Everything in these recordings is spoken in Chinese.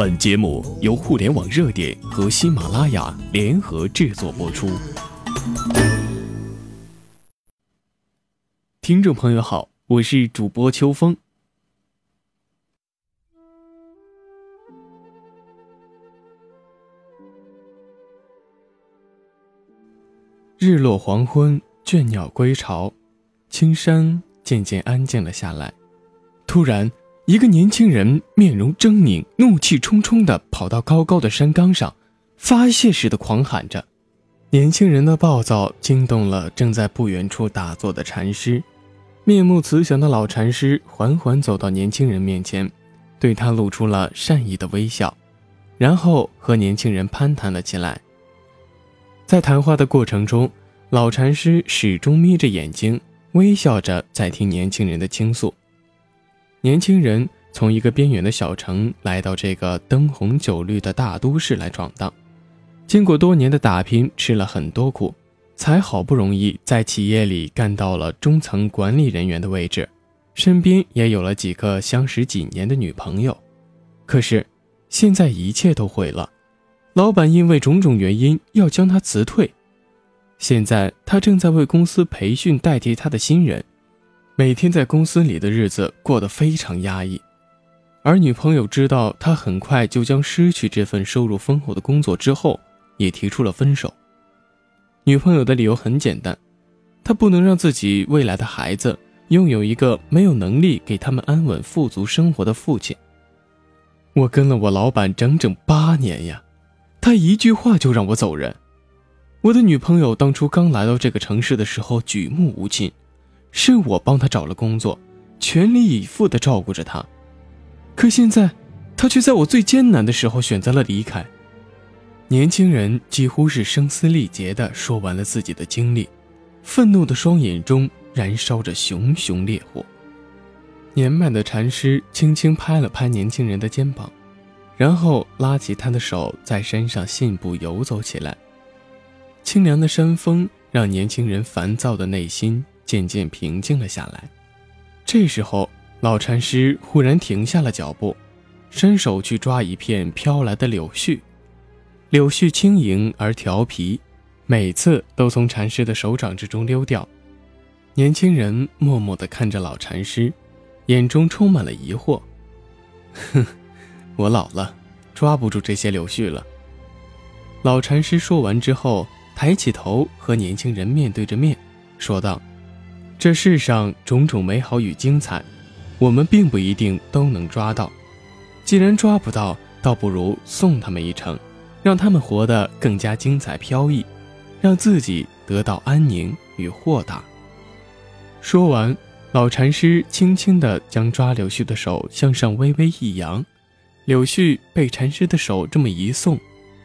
本节目由互联网热点和喜马拉雅联合制作播出。听众朋友好，我是主播秋风。日落黄昏，倦鸟归巢，青山渐渐安静了下来。突然，一个年轻人面容狰狞、怒气冲冲地跑到高高的山岗上，发泄似的狂喊着。年轻人的暴躁惊动了正在不远处打坐的禅师。面目慈祥的老禅师缓缓走到年轻人面前，对他露出了善意的微笑，然后和年轻人攀谈了起来。在谈话的过程中，老禅师始终眯着眼睛，微笑着在听年轻人的倾诉。年轻人从一个边远的小城来到这个灯红酒绿的大都市来闯荡，经过多年的打拼，吃了很多苦，才好不容易在企业里干到了中层管理人员的位置，身边也有了几个相识几年的女朋友。可是，现在一切都毁了。老板因为种种原因要将他辞退，现在他正在为公司培训代替他的新人，每天在公司里的日子过得非常压抑。而女朋友知道他很快就将失去这份收入丰厚的工作之后，也提出了分手。女朋友的理由很简单，她不能让自己未来的孩子拥有一个没有能力给他们安稳富足生活的父亲。我跟了我老板整整八年呀。他一句话就让我走人。我的女朋友当初刚来到这个城市的时候举目无亲，是我帮他找了工作，全力以赴地照顾着他。可现在，他却在我最艰难的时候选择了离开。年轻人几乎是声嘶力竭地说完了自己的经历，愤怒的双眼中燃烧着熊熊烈火。年迈的禅师轻轻拍了拍年轻人的肩膀。然后拉起他的手，在山上信步游走起来。清凉的山风让年轻人烦躁的内心渐渐平静了下来。这时候，老禅师忽然停下了脚步，伸手去抓一片飘来的柳絮。柳絮轻盈而调皮，每次都从禅师的手掌之中溜掉。年轻人默默地看着老禅师，眼中充满了疑惑。哼。我老了，抓不住这些柳絮了。老禅师说完之后，抬起头和年轻人面对着面，说道：“这世上种种美好与精彩，我们并不一定都能抓到。既然抓不到，倒不如送他们一程，让他们活得更加精彩飘逸，让自己得到安宁与豁达。”说完，老禅师轻轻地将抓柳絮的手向上微微一扬。柳絮被禅师的手这么一送，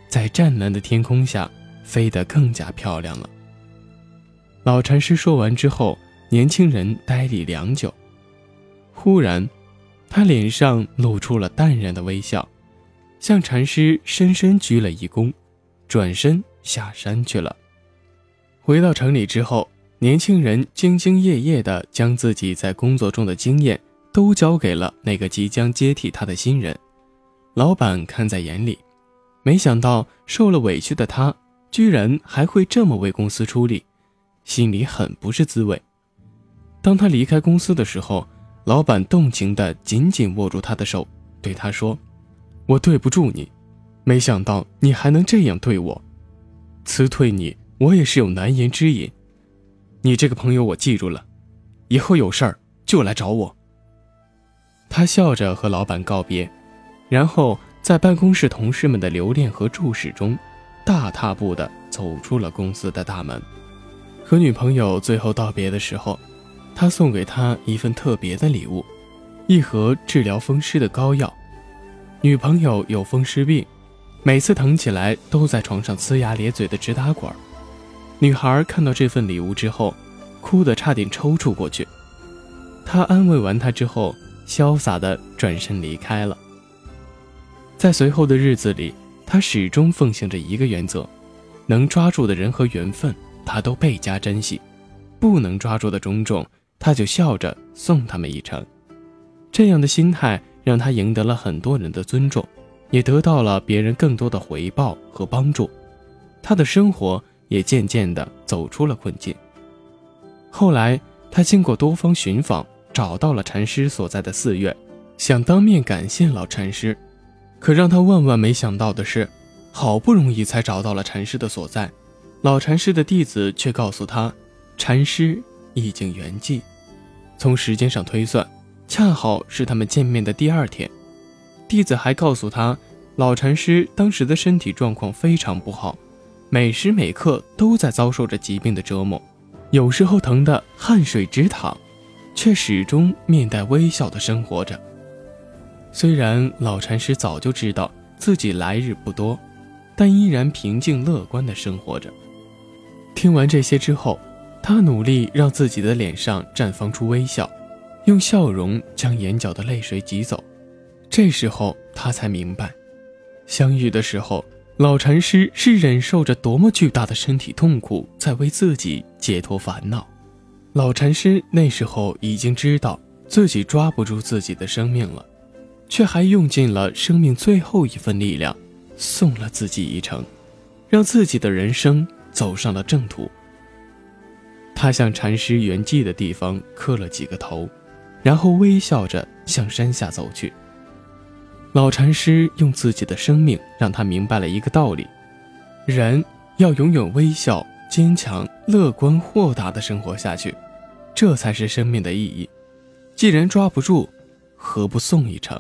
在湛蓝的天空下飞得更加漂亮了。老禅师说完之后，年轻人呆立良久，忽然，他脸上露出了淡然的微笑，向禅师深深鞠了一躬，转身下山去了。回到城里之后，年轻人兢兢业业地将自己在工作中的经验都交给了那个即将接替他的新人。老板看在眼里，没想到受了委屈的他，居然还会这么为公司出力，心里很不是滋味。当他离开公司的时候，老板动情地紧紧握住他的手，对他说：“我对不住你，没想到你还能这样对我。辞退你，我也是有难言之隐。你这个朋友我记住了，以后有事儿就来找我。”他笑着和老板告别。然后，在办公室同事们的留恋和注视中，大踏步地走出了公司的大门。和女朋友最后道别的时候，他送给她一份特别的礼物——一盒治疗风湿的膏药。女朋友有风湿病，每次疼起来都在床上呲牙咧嘴的直打滚。女孩看到这份礼物之后，哭得差点抽搐过去。他安慰完她之后，潇洒地转身离开了。在随后的日子里，他始终奉行着一个原则：能抓住的人和缘分，他都倍加珍惜；不能抓住的种种，他就笑着送他们一程。这样的心态让他赢得了很多人的尊重，也得到了别人更多的回报和帮助，他的生活也渐渐地走出了困境。后来，他经过多方寻访，找到了禅师所在的寺院，想当面感谢老禅师。可让他万万没想到的是，好不容易才找到了禅师的所在，老禅师的弟子却告诉他，禅师已经圆寂。从时间上推算，恰好是他们见面的第二天。弟子还告诉他，老禅师当时的身体状况非常不好，每时每刻都在遭受着疾病的折磨。有时候疼得汗水直淌，却始终面带微笑的生活着。虽然老禅师早就知道自己来日不多，但依然平静乐观的生活着。听完这些之后，他努力让自己的脸上绽放出微笑，用笑容将眼角的泪水挤走。这时候他才明白，相遇的时候。老禅师是忍受着多么巨大的身体痛苦，在为自己解脱烦恼。老禅师那时候已经知道自己抓不住自己的生命了，却还用尽了生命最后一份力量，送了自己一程，让自己的人生走上了正途。他向禅师圆寂的地方磕了几个头，然后微笑着向山下走去。老禅师用自己的生命让他明白了一个道理：人要永远微笑、坚强、乐观、豁达地生活下去，这才是生命的意义。既然抓不住，何不送一程？